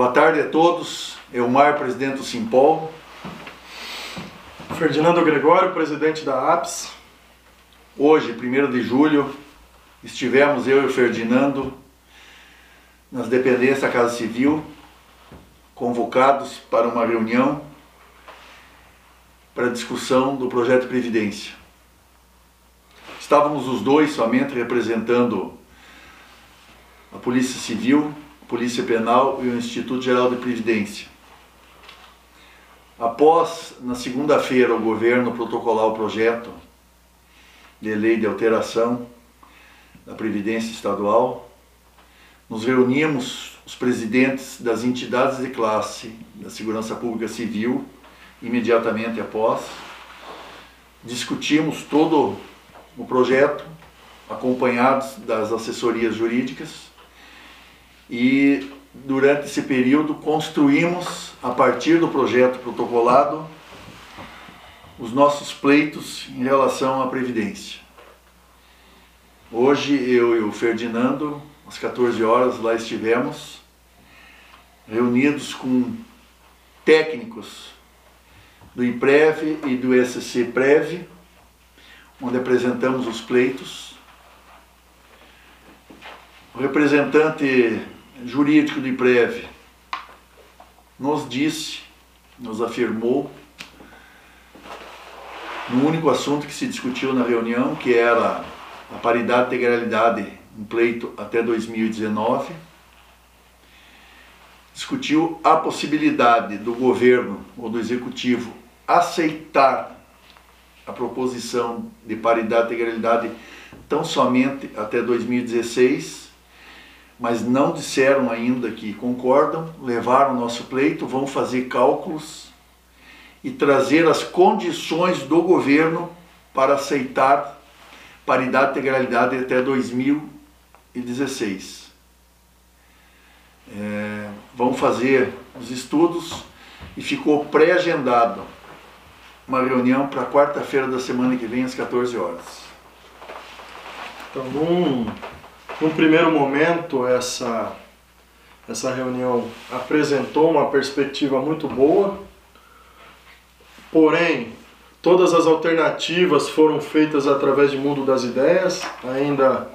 Boa tarde a todos. Elmar, presidente do Simpol. Ferdinando Gregório, presidente da APS. Hoje, 1 de julho, estivemos eu e o Ferdinando nas dependências da Casa Civil, convocados para uma reunião para discussão do projeto de Previdência. Estávamos os dois somente representando a Polícia Civil, Polícia Penal e o Instituto Geral de Previdência. Após, na segunda-feira, o governo protocolar o projeto de lei de alteração da Previdência Estadual, nos reunimos os presidentes das entidades de classe da Segurança Pública Civil, imediatamente após, discutimos todo o projeto, acompanhados das assessorias jurídicas, e durante esse período construímos, a partir do projeto protocolado, os nossos pleitos em relação à Previdência. Hoje eu e o Ferdinando, às 14 horas, lá estivemos, reunidos com técnicos do IPREV e do SC Prev, onde apresentamos os pleitos. O representante jurídico do IPREV nos disse, nos afirmou, no único assunto que se discutiu na reunião, que era a paridade de integralidade em pleito até 2019, discutiu a possibilidade do governo ou do executivo aceitar a proposição de paridade de integralidade tão somente até 2016 mas não disseram ainda que concordam, levaram o nosso pleito, vão fazer cálculos e trazer as condições do governo para aceitar paridade integralidade até 2016. É, vão fazer os estudos e ficou pré-agendado uma reunião para quarta-feira da semana que vem às 14 horas. Então, num num primeiro momento, essa, essa reunião apresentou uma perspectiva muito boa, porém, todas as alternativas foram feitas através de mundo das ideias, ainda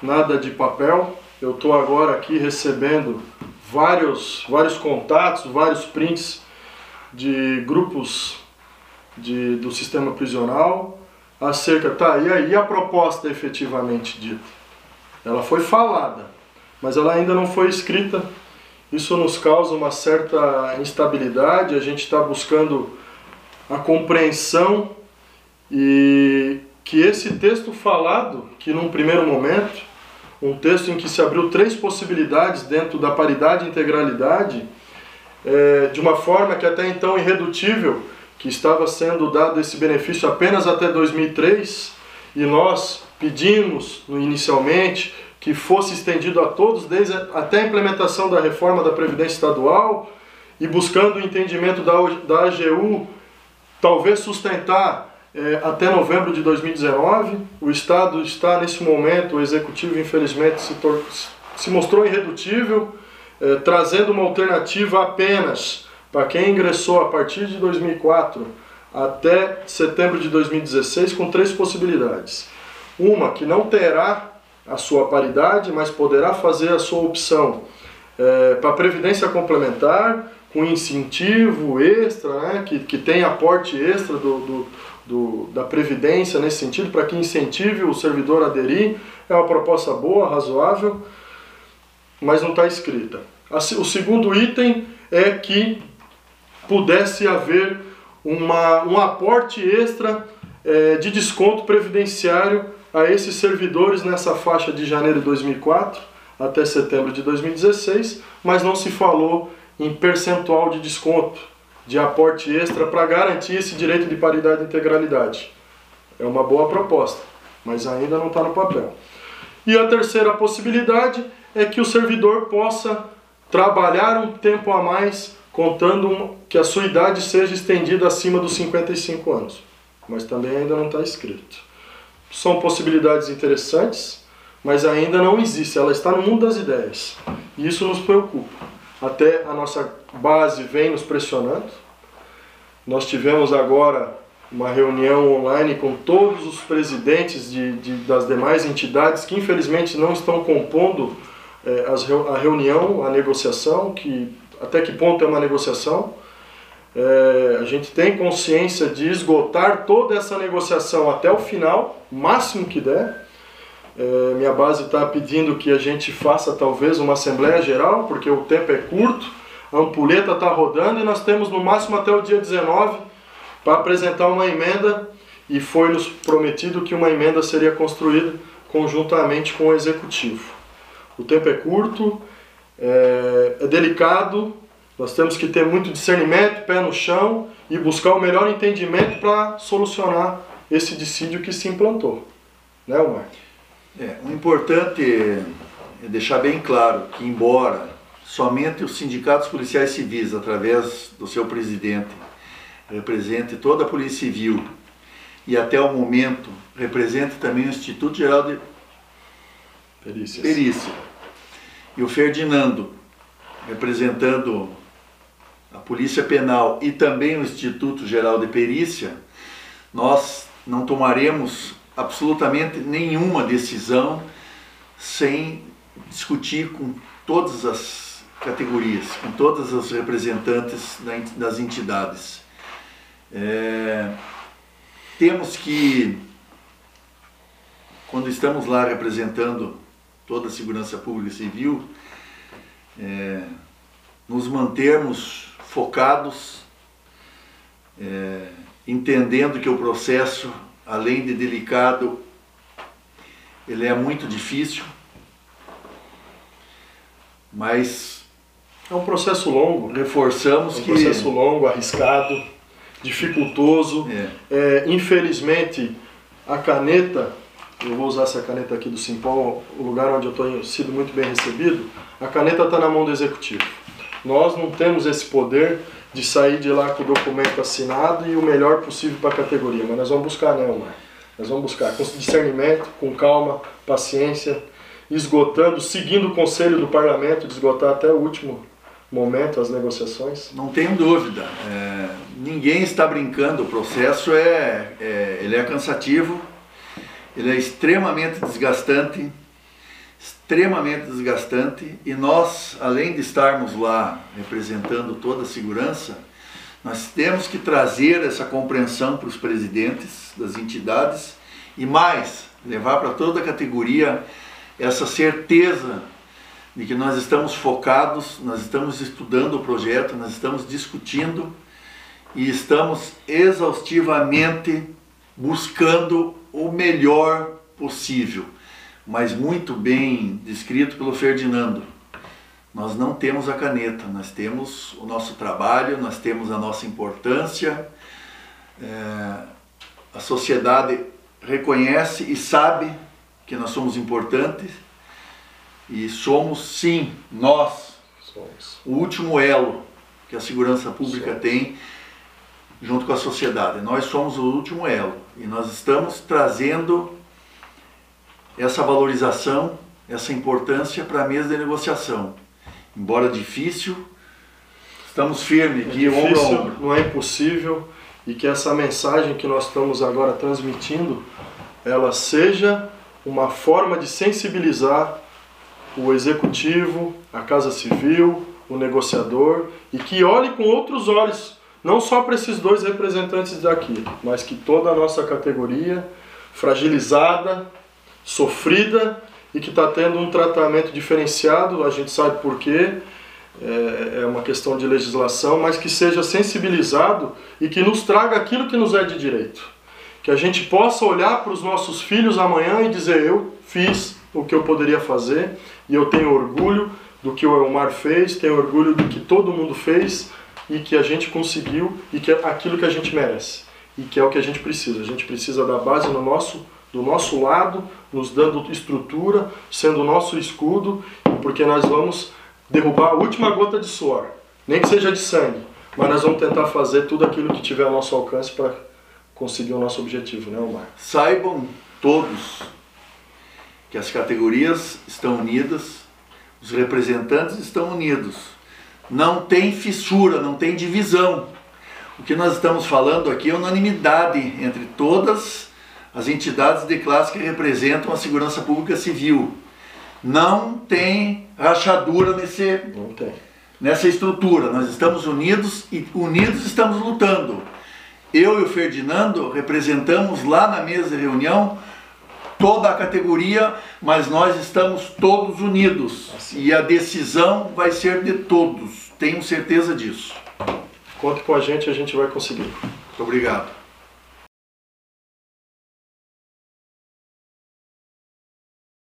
nada de papel. Eu estou agora aqui recebendo vários, vários contatos, vários prints de grupos de, do sistema prisional acerca, tá, e aí a proposta efetivamente dita? Ela foi falada, mas ela ainda não foi escrita. Isso nos causa uma certa instabilidade. A gente está buscando a compreensão e que esse texto falado, que num primeiro momento, um texto em que se abriu três possibilidades dentro da paridade e integralidade, é, de uma forma que até então irredutível, que estava sendo dado esse benefício apenas até 2003, e nós pedimos inicialmente que fosse estendido a todos, desde até a implementação da reforma da Previdência Estadual e buscando o entendimento da, da AGU, talvez sustentar é, até novembro de 2019. O Estado está nesse momento, o Executivo infelizmente se, se mostrou irredutível, é, trazendo uma alternativa apenas para quem ingressou a partir de 2004 até setembro de 2016, com três possibilidades. Uma que não terá a sua paridade, mas poderá fazer a sua opção é, para previdência complementar, com incentivo extra, né, que, que tem aporte extra do, do, do da Previdência nesse sentido, para que incentive o servidor a aderir. É uma proposta boa, razoável, mas não está escrita. O segundo item é que pudesse haver uma, um aporte extra é, de desconto previdenciário a esses servidores nessa faixa de janeiro de 2004 até setembro de 2016, mas não se falou em percentual de desconto, de aporte extra para garantir esse direito de paridade e integralidade. É uma boa proposta, mas ainda não está no papel. E a terceira possibilidade é que o servidor possa trabalhar um tempo a mais, contando que a sua idade seja estendida acima dos 55 anos mas também ainda não está escrito. São possibilidades interessantes, mas ainda não existe. Ela está no mundo das ideias. E isso nos preocupa. até a nossa base vem nos pressionando. Nós tivemos agora uma reunião online com todos os presidentes de, de das demais entidades que infelizmente não estão compondo é, as, a reunião, a negociação, que até que ponto é uma negociação. É, a gente tem consciência de esgotar toda essa negociação até o final, máximo que der. É, minha base está pedindo que a gente faça talvez uma assembleia geral, porque o tempo é curto, a ampulheta está rodando e nós temos no máximo até o dia 19 para apresentar uma emenda e foi nos prometido que uma emenda seria construída conjuntamente com o executivo. O tempo é curto, é, é delicado, nós temos que ter muito discernimento, pé no chão e buscar o melhor entendimento para solucionar esse dissídio que se implantou. Né, Omar? É, o importante é deixar bem claro que, embora somente os sindicatos policiais civis, através do seu presidente, represente toda a Polícia Civil e até o momento represente também o Instituto Geral de Perícias. Perícia. E o Ferdinando, representando Polícia Penal e também o Instituto Geral de Perícia, nós não tomaremos absolutamente nenhuma decisão sem discutir com todas as categorias, com todas as representantes das entidades. É, temos que, quando estamos lá representando toda a segurança pública e civil, é, nos mantermos focados, é, entendendo que o processo, além de delicado, ele é muito difícil, mas é um processo longo. Reforçamos é um que processo longo, arriscado, dificultoso. É. É, infelizmente, a caneta eu vou usar essa caneta aqui do Simpol, o lugar onde eu tenho sido muito bem recebido, a caneta está na mão do executivo. Nós não temos esse poder de sair de lá com o documento assinado e o melhor possível para a categoria, mas nós vamos buscar, né, Omar? Nós vamos buscar com discernimento, com calma, paciência, esgotando, seguindo o conselho do parlamento de esgotar até o último momento as negociações? Não tenho dúvida. É, ninguém está brincando. O processo é, é, ele é cansativo, ele é extremamente desgastante, extremamente desgastante e nós, além de estarmos lá representando toda a segurança, nós temos que trazer essa compreensão para os presidentes das entidades e mais, levar para toda a categoria essa certeza de que nós estamos focados, nós estamos estudando o projeto, nós estamos discutindo e estamos exaustivamente buscando o melhor possível, mas muito bem descrito pelo Ferdinando. Nós não temos a caneta, nós temos o nosso trabalho, nós temos a nossa importância. É, a sociedade reconhece e sabe que nós somos importantes e somos sim, nós, somos. o último elo que a segurança pública somos. tem junto com a sociedade. Nós somos o último elo e nós estamos trazendo essa valorização, essa importância para a mesa de negociação. Embora difícil, estamos firmes aqui, é ombro a ombro. Não é impossível e que essa mensagem que nós estamos agora transmitindo, ela seja uma forma de sensibilizar o executivo, a Casa Civil, o negociador e que olhe com outros olhos não só para esses dois representantes daqui, mas que toda a nossa categoria fragilizada, sofrida e que está tendo um tratamento diferenciado, a gente sabe por quê, é, é uma questão de legislação, mas que seja sensibilizado e que nos traga aquilo que nos é de direito. Que a gente possa olhar para os nossos filhos amanhã e dizer: eu fiz o que eu poderia fazer e eu tenho orgulho do que o Elmar fez, tenho orgulho do que todo mundo fez e que a gente conseguiu e que é aquilo que a gente merece e que é o que a gente precisa. A gente precisa da base no nosso, do nosso lado, nos dando estrutura, sendo o nosso escudo, porque nós vamos derrubar a última gota de suor, nem que seja de sangue, mas nós vamos tentar fazer tudo aquilo que tiver ao nosso alcance para conseguir o nosso objetivo, né, Omar? Saibam todos que as categorias estão unidas, os representantes estão unidos não tem fissura, não tem divisão. O que nós estamos falando aqui é unanimidade entre todas as entidades de classe que representam a segurança pública civil. Não tem rachadura nesse, tem. nessa estrutura. Nós estamos unidos e unidos estamos lutando. Eu e o Ferdinando representamos lá na mesa de reunião toda a categoria, mas nós estamos todos unidos e a decisão vai ser de todos. Tenho certeza disso. Conte com a gente, a gente vai conseguir. Muito obrigado.